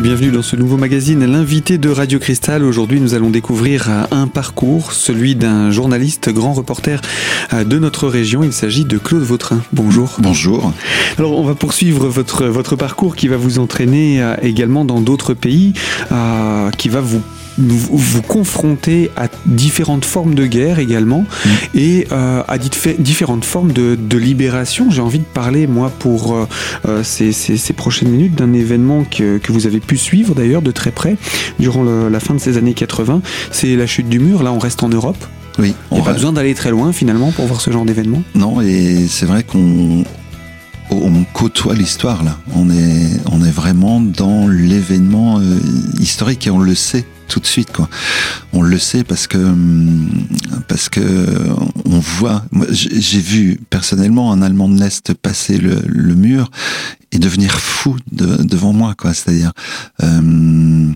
Et bienvenue dans ce nouveau magazine, l'invité de Radio Cristal. Aujourd'hui, nous allons découvrir un parcours, celui d'un journaliste, grand reporter de notre région. Il s'agit de Claude Vautrin. Bonjour. Bonjour. Alors, on va poursuivre votre, votre parcours qui va vous entraîner également dans d'autres pays, qui va vous vous, vous confrontez à différentes formes de guerre également mm. et euh, à différentes formes de, de libération. J'ai envie de parler, moi, pour euh, euh, ces, ces, ces, prochaines minutes, d'un événement que, que, vous avez pu suivre d'ailleurs de très près durant le, la fin de ces années 80. C'est la chute du mur. Là, on reste en Europe. Oui. Il n'y a pas besoin d'aller très loin finalement pour voir ce genre d'événement? Non, et c'est vrai qu'on on côtoie l'histoire là. On est, on est vraiment dans l'événement euh, historique et on le sait tout de suite quoi. On le sait parce que hum, parce que on voit. J'ai vu personnellement un Allemand de l'est passer le, mur et devenir fou de, devant moi quoi. C'est-à-dire euh,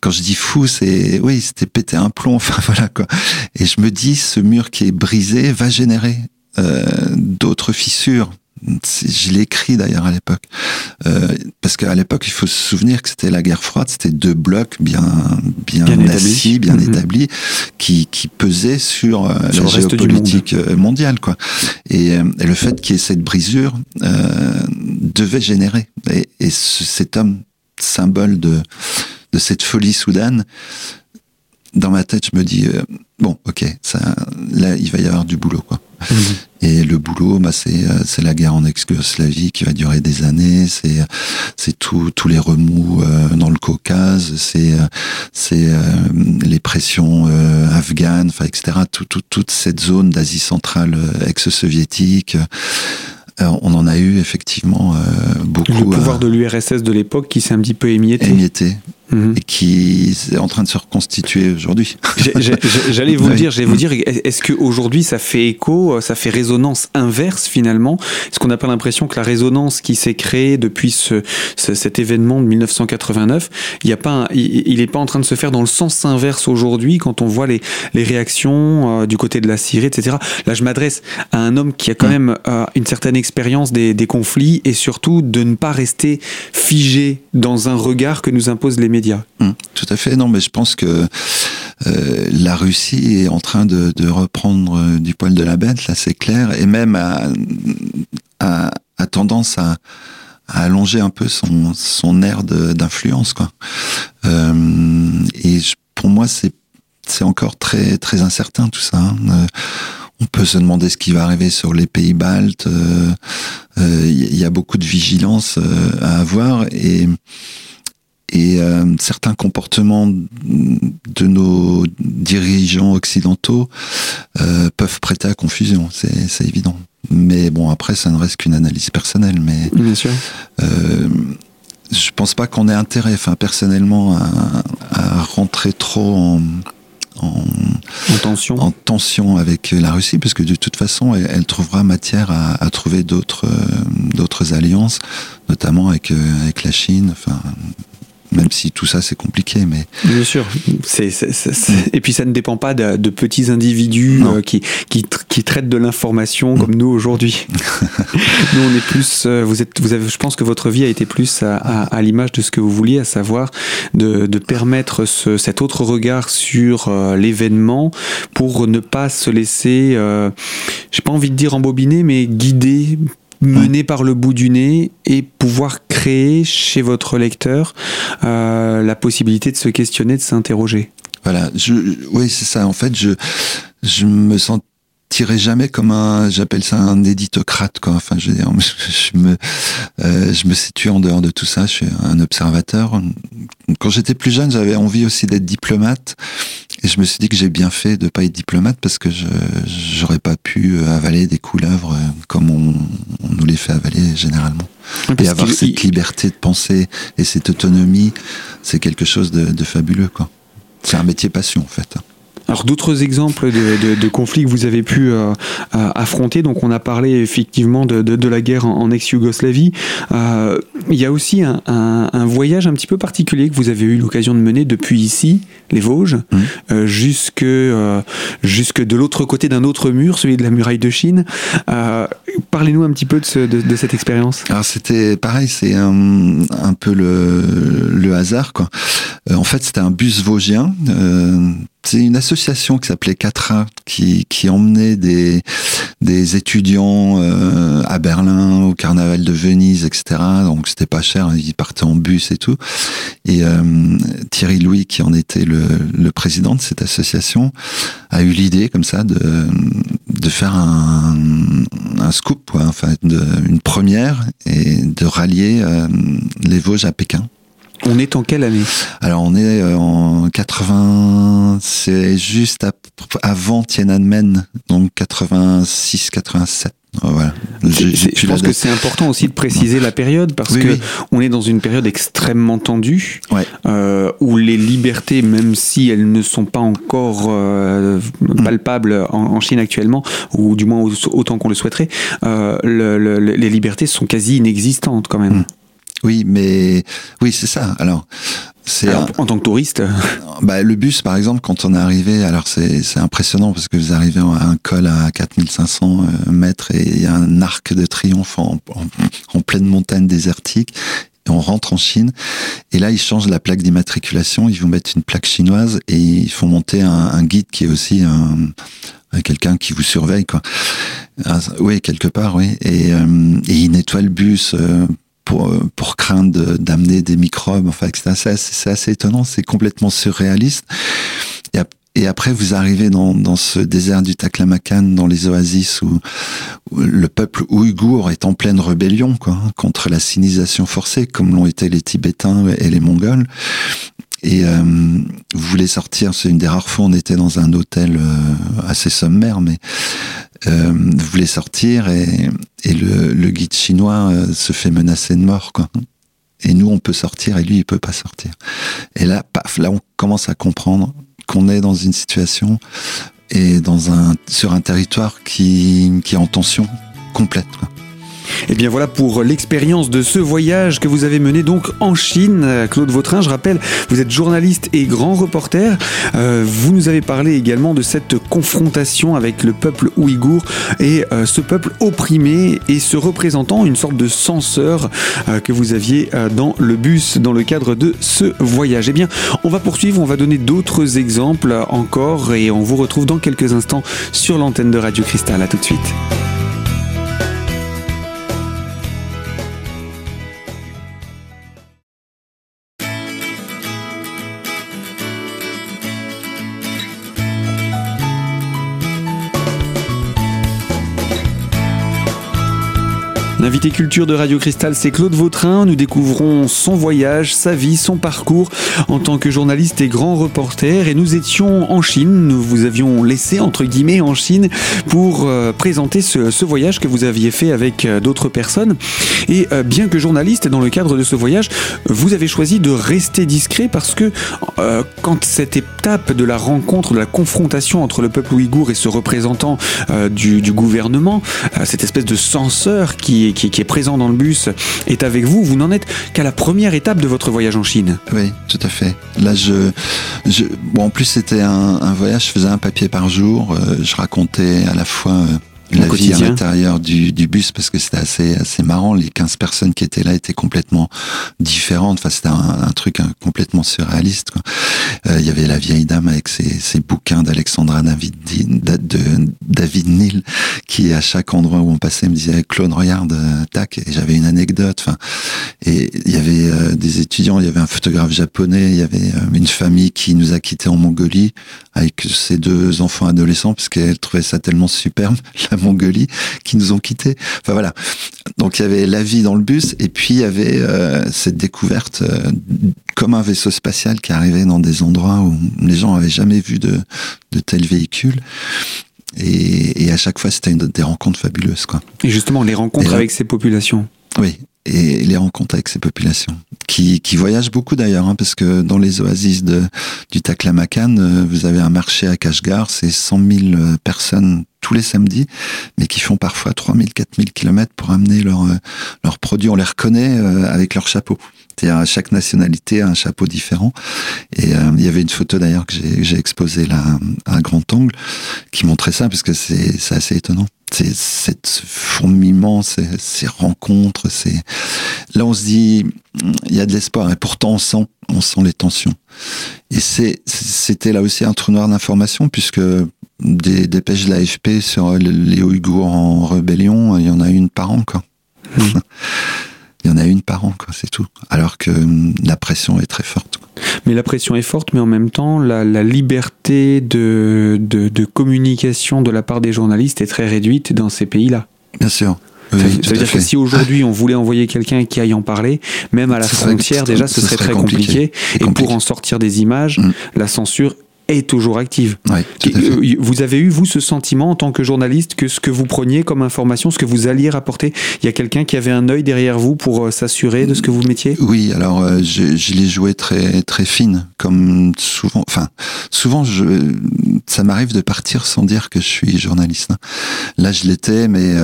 quand je dis fou, c'est oui, c'était péter un plomb. Enfin voilà quoi. Et je me dis, ce mur qui est brisé va générer euh, d'autres fissures je l'ai écrit d'ailleurs à l'époque, euh, parce qu'à l'époque, il faut se souvenir que c'était la guerre froide, c'était deux blocs bien bien, bien assis, bien mm-hmm. établis, qui, qui pesaient sur, euh, la géopolitique euh, mondiale, quoi. Et, et le fait qu'il y ait cette brisure euh, devait générer. Et, et cet homme symbole de de cette folie soudaine, dans ma tête, je me dis euh, bon, ok, ça, là, il va y avoir du boulot, quoi. Mhm. Et le boulot, bah, c'est euh, c'est la guerre en ex-Yougoslavie qui va durer des années. C'est c'est tous les remous euh, dans le Caucase. C'est c'est les pressions afghanes, enfin etc. Tout, tout, toute cette zone d'Asie centrale ex-soviétique. on en a eu effectivement beaucoup. Le pouvoir de l'URSS de l'époque qui s'est un petit peu émietté. Émietté, Mhm. et qui est en train de se reconstituer aujourd'hui. J'allais vous dire, j'allais vous dire, est-ce que aujourd'hui ça fait écho, ça fait résonance inverse finalement? Est-ce qu'on n'a pas l'impression que la résonance qui s'est créée depuis ce, cet événement de 1989, il n'est pas, il n'est pas en train de se faire dans le sens inverse aujourd'hui quand on voit les, les réactions euh, du côté de la Syrie, etc. Là, je m'adresse à un homme qui a quand même euh, une certaine expérience des, des conflits et surtout de ne pas rester figé dans un regard que nous imposent les médias Hum, tout à fait. Non, mais je pense que euh, la Russie est en train de, reprendre euh, du poil de la bête, là, c'est clair, et même a, tendance à, allonger un peu son, son air d'influence. Euh, et pour moi, c'est encore très très incertain tout ça. Hein. on peut se demander ce qui va arriver sur les pays baltes. Il y a beaucoup de vigilance à avoir et et euh, certains comportements de nos dirigeants occidentaux euh, peuvent prêter à confusion, c'est évident. Mais bon, après, ça ne reste qu'une analyse personnelle. Mais Bien sûr. Euh, je pense pas qu'on ait intérêt, enfin personnellement, à, à rentrer trop en, en, en, tension. en tension avec la Russie, parce que de toute façon, elle, elle trouvera matière à, à trouver d'autres euh, d'autres alliances, notamment avec, euh, avec la Chine. Enfin, même si tout ça c'est compliqué. Mais bien sûr, c'est, et puis ça ne dépend pas de, de petits individus euh, qui, qui, qui, traitent de l'information comme nous aujourd'hui. nous on est plus, euh, vous êtes, vous avez, je pense que votre vie a été plus à, à, à l'image de ce que vous vouliez, à savoir de, de permettre ce, cet autre regard sur euh, l'événement pour ne pas se laisser, euh, j'ai pas envie de dire embobiner, mais guider mener par le bout du nez et pouvoir créer chez votre lecteur euh, la possibilité de se questionner, de s'interroger. Voilà, je, oui, c'est ça. En fait, je, je me sens tiré jamais comme un, j'appelle ça un éditocrate, quoi. Enfin, je veux dire, je me, euh, je me situe en dehors de tout ça. Je suis un observateur. Quand j'étais plus jeune, j'avais envie aussi d'être diplomate. Et je me suis dit que j'ai bien fait de pas être diplomate parce que je j'aurais pas pu avaler des couleuvres comme on, on nous les fait avaler généralement. et avoir cette liberté de penser et cette autonomie, c'est quelque chose de, de fabuleux, quoi. C'est un métier passion, en fait. Alors d'autres exemples de, de, de, conflits que vous avez pu euh, euh, affronter, donc on a parlé effectivement de, de la guerre en, en ex-Yougoslavie. Euh, il y a aussi un, un, un, voyage un petit peu particulier que vous avez eu l'occasion de mener depuis ici, les Vosges, mmh. euh, jusque, euh, jusque de l'autre côté d'un autre mur, celui de la muraille de Chine. Parlez-nous un petit peu de, de, cette expérience. Alors c'était pareil, c'est un, peu le, le hasard quoi. Euh, en fait, c'était un bus vosgien. Euh, c'est une association qui s'appelait 4A qui, qui emmenait des, des étudiants euh, à Berlin, au carnaval de Venise, etc. Donc c'était pas cher, ils partaient en bus et tout. Et Thierry Louis, qui en était le, le président de cette association, a eu l'idée comme ça de, de faire un, scoop, enfin une première et de rallier les Vosges à Pékin. On est en quelle année? Alors on est euh, en 80, c'est juste avant Tiananmen, donc 86, 87. Voilà. Je pense que c'est important aussi de préciser la période parce que on est dans une période extrêmement tendue euh, où les libertés, même si elles ne sont pas encore euh, mm. palpables en, Chine actuellement, ou du moins autant qu'on le souhaiterait, les libertés sont quasi inexistantes quand même. Mm. Oui, mais oui, c'est ça. Alors, c'est en tant que touriste. Bah, le bus, par exemple, quand on est arrivé, alors c'est impressionnant parce que vous arrivez à un col à 4500 euh, mètres et il y a un arc de triomphe en, en, pleine montagne désertique. Et on rentre en Chine et là ils changent la plaque d'immatriculation, ils vont mettre une plaque chinoise et ils font monter un, un guide qui est aussi un, quelqu'un qui vous surveille quoi. Ah, oui, quelque part, oui. Et, euh, et il nettoie le bus euh, pour, euh, pour craindre d'amener des microbes. Enfin, c'est assez, étonnant, c'est complètement surréaliste. Et, après, vous arrivez dans, dans ce désert du Taklamakan, dans les oasis où, le peuple ouïghour est en pleine rébellion quoi, contre la sinisation forcée, comme l'ont été les Tibétains et les Mongols. Et euh, vous voulez sortir, c'est une des rares fois on était dans un hôtel euh, assez sommaire, mais euh, vous voulez sortir et, le, le, guide chinois euh, se fait menacer de mort, quoi. Et nous, on peut sortir et lui, il peut pas sortir. Et là, paf, là, on commence à comprendre qu'on est dans une situation et dans un, sur un territoire qui, qui est en tension complète. Et eh bien voilà pour l'expérience de ce voyage que vous avez mené donc en Chine. Claude Vautrin, je rappelle, vous êtes journaliste et grand reporter. Euh, vous nous avez parlé également de cette confrontation avec le peuple ouïghour et euh, ce peuple opprimé et se représentant une sorte de censeur euh, que vous aviez dans le bus dans le cadre de ce voyage. Eh bien, on va poursuivre, on va donner d'autres exemples encore et on vous retrouve dans quelques instants sur l'antenne de Radio Cristal. À tout de suite. L'invité culture de Radio Cristal, c'est Claude Vautrin. Nous découvrons son voyage, sa vie, son parcours en tant que journaliste et grand reporter. Et nous étions en Chine. Nous vous avions laissé, entre guillemets, en Chine pour euh, présenter ce, voyage que vous aviez fait avec euh, d'autres personnes. Et euh, bien que journaliste, dans le cadre de ce voyage, vous avez choisi de rester discret parce que quand cette étape de la rencontre, de la confrontation entre le peuple ouïghour et ce représentant du, du, gouvernement, cette espèce de censeur qui qui, est présent dans le bus est avec vous, vous n'en êtes qu'à la première étape de votre voyage en Chine. Oui, tout à fait. Là, je, je bon, en plus c'était un, un, voyage, je faisais un papier par jour, euh, je racontais à la fois euh, la vie à l'intérieur du, du, bus parce que c'était assez assez marrant. Les 15 personnes qui étaient là étaient complètement différentes. Enfin, c'était un, un, truc complètement surréaliste. Quoi. Euh, il y avait la vieille dame avec ses, ses bouquins d'Alexandra David, de David Neal qui à chaque endroit où on passait me disait Claude regarde euh, tac et j'avais une anecdote. Enfin, et il y avait euh, des étudiants, il y avait un photographe japonais, il y avait une famille qui nous a quittés en Mongolie avec ses deux enfants adolescents parce qu'elle trouvait ça tellement superbe. La Mongolie qui nous ont quittés. Enfin voilà. Donc il y avait la vie dans le bus et puis il y avait cette découverte comme un vaisseau spatial qui arrivait dans des endroits où les gens avaient jamais vu de, de tels véhicules. Et, et à chaque fois, c'était des rencontres fabuleuses. Quoi. Et justement, les rencontres avec ces populations. Oui, et les rencontres avec ces populations. Qui, qui voyagent beaucoup d'ailleurs hein, parce que dans les oasis de, du Taklamakan euh, vous avez un marché à Kashgar c'est 100 000 personnes tous les samedis mais qui font parfois 3000 4000 kilomètres pour amener leurs leurs produits on les reconnaît euh, avec leur chapeau. C'est-à-dire chaque nationalité a un chapeau différent. Et euh, il y avait une photo d'ailleurs que j'ai exposée là à grand angle qui montrait ça parce que c'est assez étonnant c'est cette fourmillement, ces, rencontres, c'est là on se dit il y a de l'espoir et pourtant on sent on sent les tensions. Et c'était là aussi un trou noir d'information puisque des dépêches de l'AFP sur les Ouïghours en rébellion, il y en a une par an quoi. Mmh. il y en a une par an, quoi, c'est tout. Alors que la pression est très forte. Mais la pression est forte, mais en même temps, la, liberté de, de, communication de la part des journalistes est très réduite dans ces pays-là. Bien sûr. ça, veut dire que si aujourd'hui on voulait envoyer quelqu'un qui aille en parler, même à la frontière, déjà, ce, serait, très compliqué. Et pour en sortir des images, mm. la censure est toujours active. Euh, vous avez eu, vous, ce sentiment en tant que journaliste que ce que vous preniez comme information, ce que vous alliez rapporter, il y a quelqu'un qui avait un œil derrière vous pour euh, s'assurer de ce que vous mettiez? Oui, alors euh, je, je l'ai joué très très fine, comme souvent. Enfin, souvent, je, ça m'arrive de partir sans dire que je suis journaliste. Hein. Là, je l'étais, mais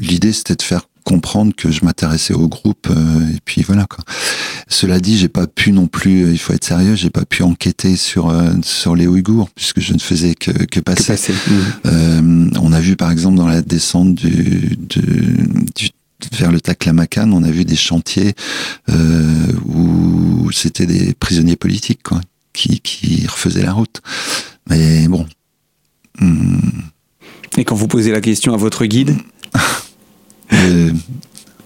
l'idée c'était de faire comprendre que je m'intéressais au groupe euh, et puis voilà quoi. Cela dit, j'ai pas pu non plus, il faut être sérieux, j'ai pas pu enquêter sur euh, sur les Ouïghours puisque je ne faisais que que passer. Mmh. Euh, on a vu par exemple dans la descente du, du, vers le Taklamakan, on a vu des chantiers où c'était des prisonniers politiques quoi, qui qui refaisaient la route. Mais bon. Mmh. Et quand vous posez la question à votre guide Euh,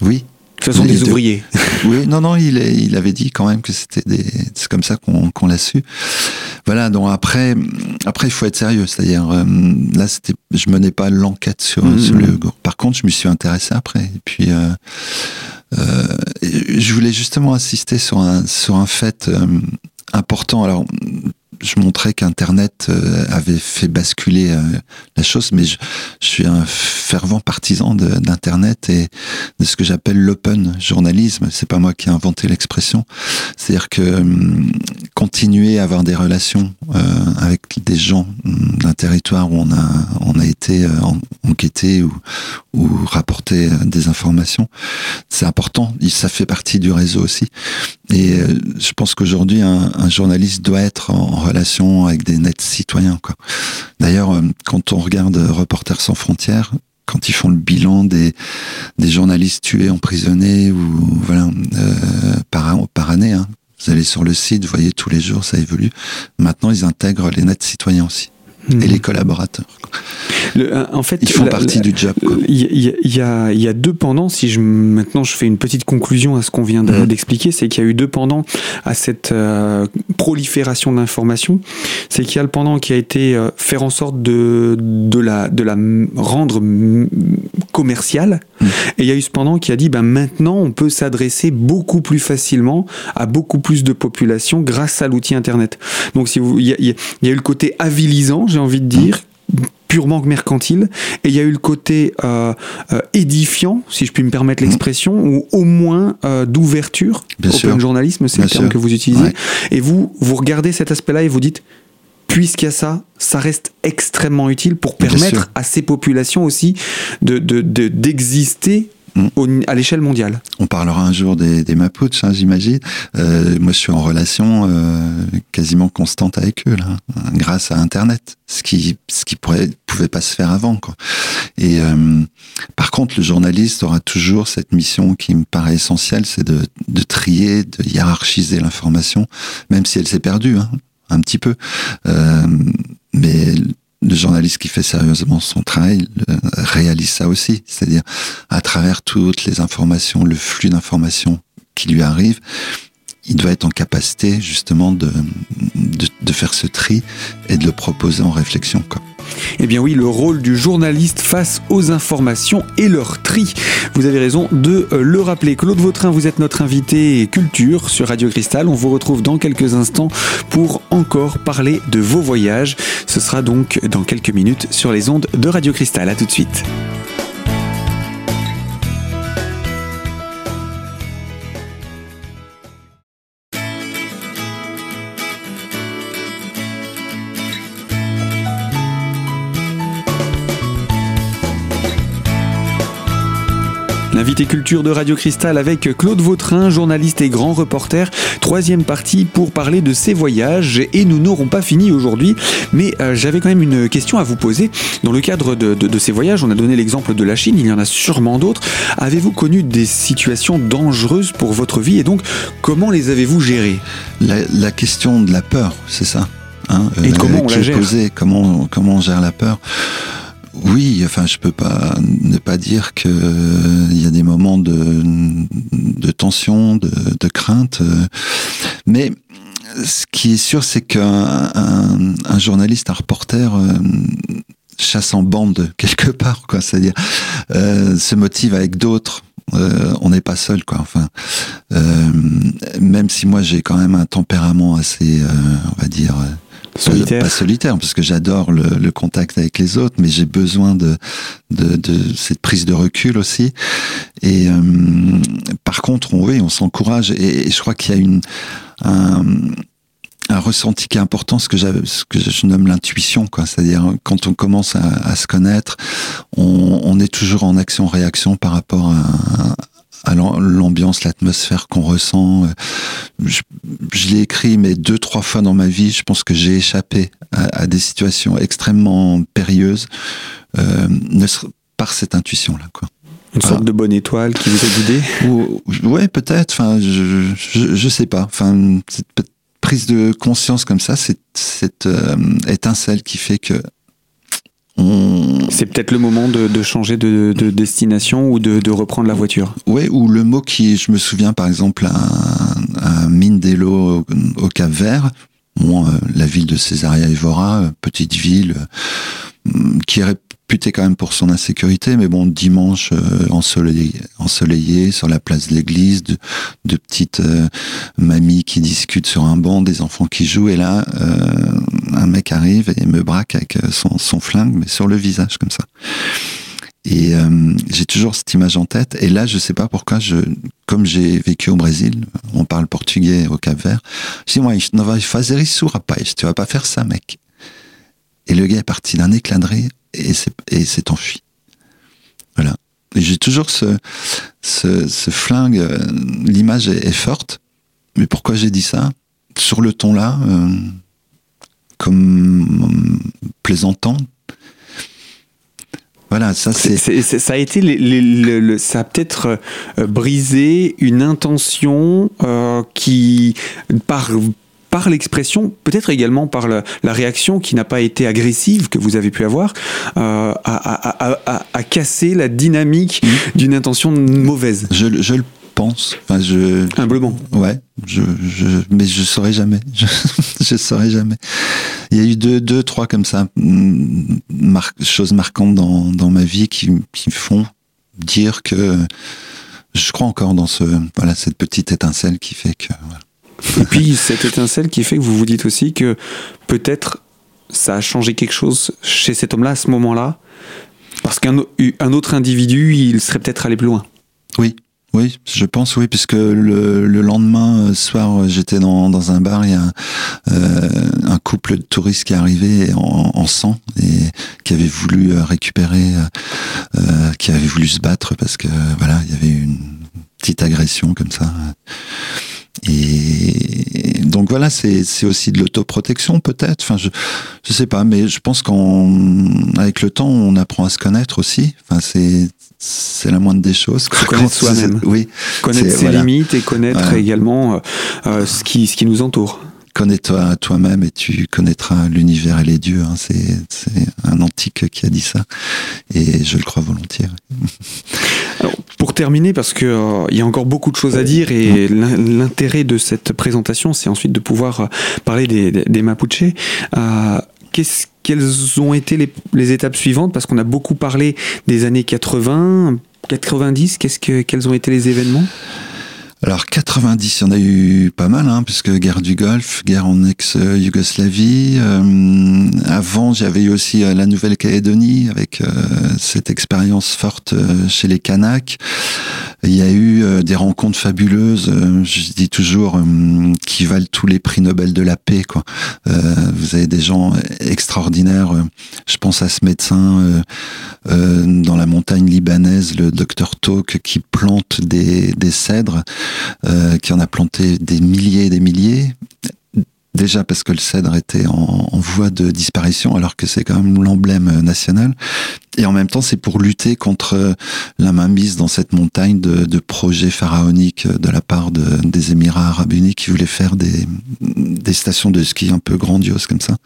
oui. De toute façon, des ouvriers. Oui, non, non, il, il avait dit quand même que c'était des, c'est comme ça qu'on l'a su. Voilà, donc après, après, il faut être sérieux. C'est-à-dire, euh, là, c'était, je menais pas l'enquête sur, mmh, sur, le. Par contre, je m'y suis intéressé après. Et puis, euh, euh, je voulais justement insister sur un, sur un fait important. Alors, je montrais qu'Internet euh, avait fait basculer euh, la chose, mais je, suis un fervent partisan d'Internet et de ce que j'appelle l'open journalisme. C'est pas moi qui ai inventé l'expression. C'est-à-dire que hum, continuer à avoir des relations euh, avec des gens hum, d'un territoire où on a on a été enquêté ou, ou rapporté des informations, c'est important. Ça fait partie du réseau aussi. Et je pense qu'aujourd'hui, un, un, journaliste doit être en relation avec des nets citoyens. D'ailleurs, euh, quand on regarde Reporters sans frontières, quand ils font le bilan des, des journalistes tués, emprisonnés ou voilà euh, par, par année, hein, vous allez sur le site, vous voyez tous les jours, ça évolue. Maintenant, ils intègrent les nets citoyens aussi et hmm. les collaborateurs. Euh, en fait, ils font partie du job. Il y, a, y, a, deux pendants. Si je maintenant je fais une petite conclusion à ce qu'on vient mhm. d'expliquer, c'est qu'il y a eu deux pendants à cette euh, prolifération d'informations. C'est qu'il y a le pendant qui a été euh, faire en sorte de, de la de la rendre commerciale, mhm. et il y a eu ce pendant qui a dit ben maintenant on peut s'adresser beaucoup plus facilement à beaucoup plus de populations grâce à l'outil internet. Donc si vous il y, a, y a eu le côté avilisant, j'ai envie de dire purement mercantile, et il y a eu le côté euh, euh, édifiant, si je puis me permettre mmh. l'expression, ou au moins euh, d'ouverture. Open journalisme, c'est le terme que vous utilisez. Et vous, vous regardez cet aspect-là et vous dites, puisqu'il y a ça, ça reste extrêmement utile pour permettre à ces populations aussi de d'exister Mm. à l'échelle mondiale. On parlera un jour des, des Mapuches, hein, j'imagine. Euh, moi, je suis en relation euh, quasiment constante avec eux, là, grâce à Internet, ce qui, ce qui pourrait, pouvait pas se faire avant. Quoi. Et euh, par contre, le journaliste aura toujours cette mission qui me paraît essentielle, c'est de, de trier, de hiérarchiser l'information, même si elle s'est perdue, hein, un petit peu. Euh, mais le journaliste qui fait sérieusement son travail réalise ça aussi, c'est-à-dire à travers toutes les informations, le flux d'informations qui lui arrive, il doit être en capacité justement de, de, faire ce tri et de le proposer en réflexion. Quoi. Eh bien oui, le rôle du journaliste face aux informations et leur tri. Vous avez raison de euh, le rappeler. Claude Vautrin, vous êtes notre invité culture sur Radio Cristal. On vous retrouve dans quelques instants pour encore parler de vos voyages. Ce sera donc dans quelques minutes sur les ondes de Radio Cristal. À tout de suite. L'invité culture de Radio Cristal avec Claude Vautrin, journaliste et grand reporter. Troisième partie pour parler de ses voyages et nous n'aurons pas fini aujourd'hui, mais euh, j'avais quand même une question à vous poser. Dans le cadre de, de ces voyages, on a donné l'exemple de la Chine, il y en a sûrement d'autres. Avez-vous connu des situations dangereuses pour votre vie? Et donc comment les avez-vous gérées? La, question de la peur, c'est ça hein, Et euh, comment on la gère? comment, comment on gère la peur? Oui, enfin, je peux pas ne pas dire que euh, il y a des moments de, de tension, de, de crainte, euh, mais ce qui est sûr, c'est qu'un un, journaliste, un reporter chasse en bande quelque part, quoi. C'est-à-dire se motive avec d'autres euh, on n'est pas seul, quoi. Enfin, euh, même si moi j'ai quand même un tempérament assez, euh, on va dire. Solitaire. Pas solitaire, parce que j'adore le, contact avec les autres, mais j'ai besoin de, de, cette prise de recul aussi. Et par contre, on, oui, on s'encourage. Et, je crois qu'il y a une, un, un ressenti qui est important, ce que, ce que je nomme l'intuition, quoi. C'est-à-dire quand on commence à, se connaître, on, est toujours en action-réaction par rapport à, l'ambiance, l'atmosphère qu'on ressent. Je, l'ai écrit, mais deux, trois fois dans ma vie, je pense que j'ai échappé à, des situations extrêmement périlleuses euh, par cette intuition-là, quoi. Une sorte de bonne étoile qui vous a guidé? Ouais, peut-être. Enfin, je, je, je, sais pas. Enfin, prise de conscience comme ça, c'est cette euh, étincelle qui fait que C'est peut-être le moment de, changer de, destination ou de, reprendre la voiture. Oui, ou le mot qui, je me souviens par exemple à, Mindelo au, Cap Vert, moi, euh, la ville de Césaria Evora, euh, petite ville qui est puté quand même pour son insécurité, mais bon, dimanche euh, ensoleillé, ensoleillé sur la place de l'église, de, de petites euh, mamies qui discutent sur un banc, des enfants qui jouent, et là, euh, un mec arrive et me braque avec son, son flingue, mais sur le visage comme ça. Et j'ai toujours cette image en tête. Et là, je sais pas pourquoi, je, comme j'ai vécu au Brésil, on parle portugais au Cap Vert, je dis, moi, ne va fazer isso, rapaz, tu vas pas faire ça, mec. Et le gars est parti d'un éclat de rire et s'est enfui. Voilà. Et j'ai toujours ce, ce, flingue, euh, l'image est, forte, mais pourquoi j'ai dit ça? Sur le ton là, euh, comme plaisantant. Voilà, ça c'est. Ça a été, les, ça a peut-être euh, brisé une intention qui, par par l'expression, peut-être également par la, réaction qui n'a pas été agressive que vous avez pu avoir, euh, à, casser la dynamique mmh. d'une intention mauvaise. Je, le pense. Enfin, je, Humblement. Ouais, je, mais je saurais jamais. Je, ne saurais jamais. Il y a eu deux, deux trois comme ça, mm, choses marquantes dans, ma vie qui, qui font dire que je crois encore dans ce, voilà, cette petite étincelle qui fait que. Et puis cette étincelle qui fait que vous vous dites aussi que peut-être ça a changé quelque chose chez cet homme-là à ce moment-là, parce qu'un un autre individu, il serait peut-être allé plus loin. Oui, oui, je pense oui, puisque le, le lendemain euh, soir, j'étais dans, dans, un bar, il y a un, euh, couple de touristes qui est arrivé en, sang et qui avait voulu euh, récupérer, qui avait voulu se battre parce que voilà, il y avait une petite agression comme ça. Et donc voilà, c'est aussi de l'autoprotection peut-être. Enfin, je je sais pas, mais je pense qu'avec le temps, on apprend à se connaître aussi. Enfin, c'est c'est la moindre des choses. Connaître soi-même. Oui. Connaître ses limites et connaître également euh, euh, ce qui ce qui nous entoure connais-toi toi-même et tu connaîtras l'univers et les dieux. Hein. C'est, un antique qui a dit ça, et je le crois volontiers. pour terminer, parce qu'il euh, y a encore beaucoup de choses à dire, et l'intérêt de cette présentation, c'est ensuite de pouvoir euh, parler des, des, Mapuche. Euh, quelles ont été les, les étapes suivantes? Parce qu'on a beaucoup parlé des années 80, 90. Qu'est-ce que, quels ont été les événements? Alors 90, il y en a eu pas mal, hein, puisque guerre du Golfe, guerre en ex-Yougoslavie. Euh, avant, j'avais eu aussi euh, la Nouvelle-Calédonie avec euh, cette expérience forte chez les Kanaks. Il y a eu des rencontres fabuleuses, je dis toujours, qui valent tous les prix Nobel de la paix. Quoi. vous avez des gens extraordinaires. Je pense à ce médecin dans la montagne libanaise, le docteur Tok, qui plante des, des cèdres euh, qui en a planté des milliers et des milliers. Déjà parce que le cèdre était en, voie de disparition, alors que c'est quand même l'emblème national. Et en même temps, c'est pour lutter contre la mainmise dans cette montagne de, projets pharaoniques de la part des Émirats arabes unis qui voulaient faire des, des stations de ski un peu grandioses comme ça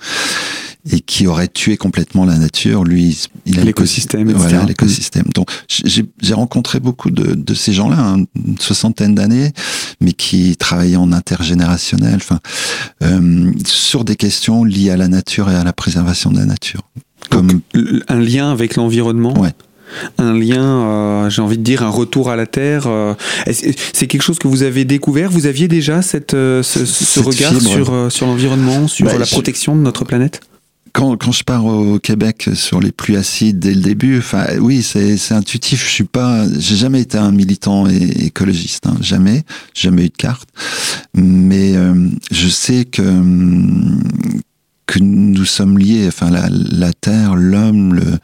et qui aurait tué complètement la nature. Lui, il a l'écosystème. Voilà, l'écosystème. Donc, j'ai rencontré beaucoup de, de ces gens-là, hein, une soixantaine d'années, mais qui travaillaient en intergénérationnel, enfin, euh, sur des questions liées à la nature et à la préservation de la nature. Comme un lien avec l'environnement. Ouais un lien, euh, j'ai envie de dire, un retour à la Terre. Euh, c'est quelque chose que vous avez découvert? Vous aviez déjà cette, euh, ce, regard sur, sur l'environnement, sur bah, la protection de notre planète? Quand, quand je pars au Québec sur les pluies acides dès le début, enfin oui, c'est intuitif. Je suis pas, j'ai jamais été un militant écologiste, hein, jamais, jamais eu de carte. Mais euh, je sais que que nous sommes liés. Enfin, la, la Terre, l'homme, le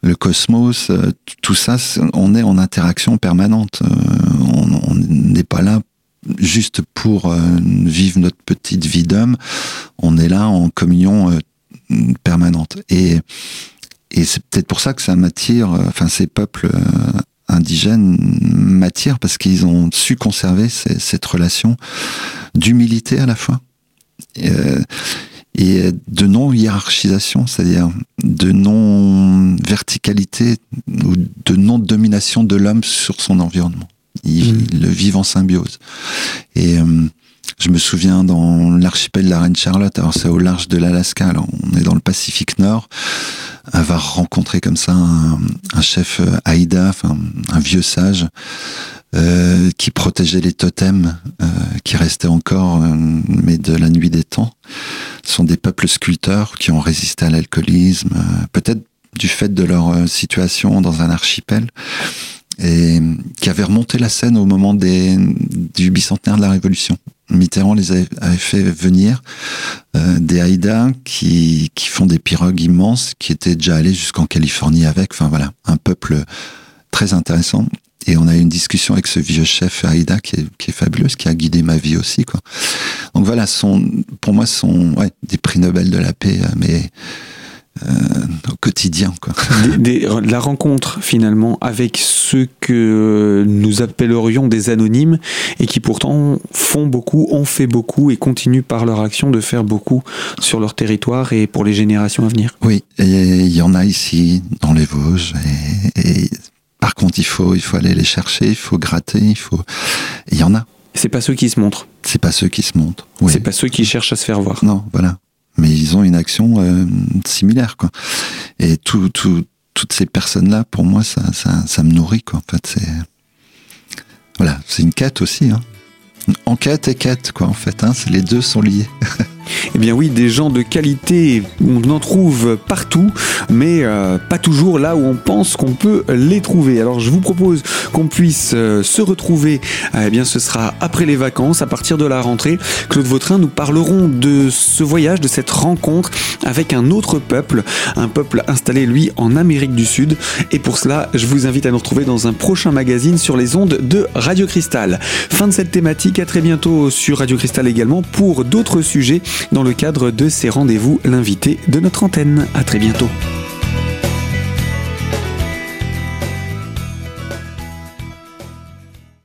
le cosmos, euh, tout ça, on est en interaction permanente. Euh, on n'est pas là juste pour vivre notre petite vie d'homme. On est là en communion permanente. Et, et c'est peut-être pour ça que ça m'attire, euh, enfin ces peuples euh, indigènes m'attirent parce qu'ils ont su conserver cette relation d'humilité à la fois. Euh, et de non-hiérarchisation, c'est-à-dire de non-verticalité ou de non-domination de l'homme sur son environnement. Ils, mmh. le vivent en symbiose. Et je me souviens dans l'archipel de la Reine Charlotte, alors c'est au large de l'Alaska, on est dans le Pacifique Nord, avoir rencontré comme ça un, chef euh, Aïda, un vieux sage, euh, qui protégeait les totems euh, qui restaient encore, mais de la nuit des temps. Ce sont des peuples sculpteurs qui ont résisté à l'alcoolisme, peut-être du fait de leur situation dans un archipel et qui avaient remonté la scène au moment des, du bicentenaire de la Révolution. Mitterrand les avait, fait venir euh, des Haïdas qui, qui font des pirogues immenses, qui étaient déjà allés jusqu'en Californie avec. Enfin voilà, un peuple très intéressant. Et on a eu une discussion avec ce vieux chef Haïda qui est, qui est fabuleuse, qui a guidé ma vie aussi. Quoi. Donc voilà, sont, pour moi, sont ouais, des prix Nobel de la paix, mais euh, au quotidien. Quoi. la rencontre finalement avec ceux que nous appellerions des anonymes et qui pourtant font beaucoup, ont fait beaucoup et continuent par leur action de faire beaucoup sur leur territoire et pour les générations à venir. Oui, il y en a ici dans les Vosges et, par contre il faut, il faut aller les chercher, il faut gratter, il faut... Il y en a. C'est pas ceux qui se montrent. C'est pas ceux qui se montrent. Oui. C'est pas ceux qui cherchent à se faire voir. Non, voilà mais ils ont une action euh, similaire quoi. Et tout, tout, toutes ces personnes-là, pour moi, ça, ça, ça, me nourrit quoi. En fait, c'est voilà, c'est une quête aussi. Hein. Enquête et quête quoi. En fait, hein, les deux sont liés. Eh bien oui, des gens de qualité, on en trouve partout, mais euh, pas toujours là où on pense qu'on peut les trouver. Alors je vous propose qu'on puisse euh, se retrouver, euh, eh bien ce sera après les vacances, à partir de la rentrée. Claude Vautrin, nous parlerons de ce voyage, de cette rencontre avec un autre peuple, un peuple installé lui en Amérique du Sud. Et pour cela, je vous invite à nous retrouver dans un prochain magazine sur les ondes de Radio Cristal. Fin de cette thématique, à très bientôt sur Radio Cristal également pour d'autres sujets dans le cadre de ces rendez-vous l'invité de notre antenne. À très bientôt.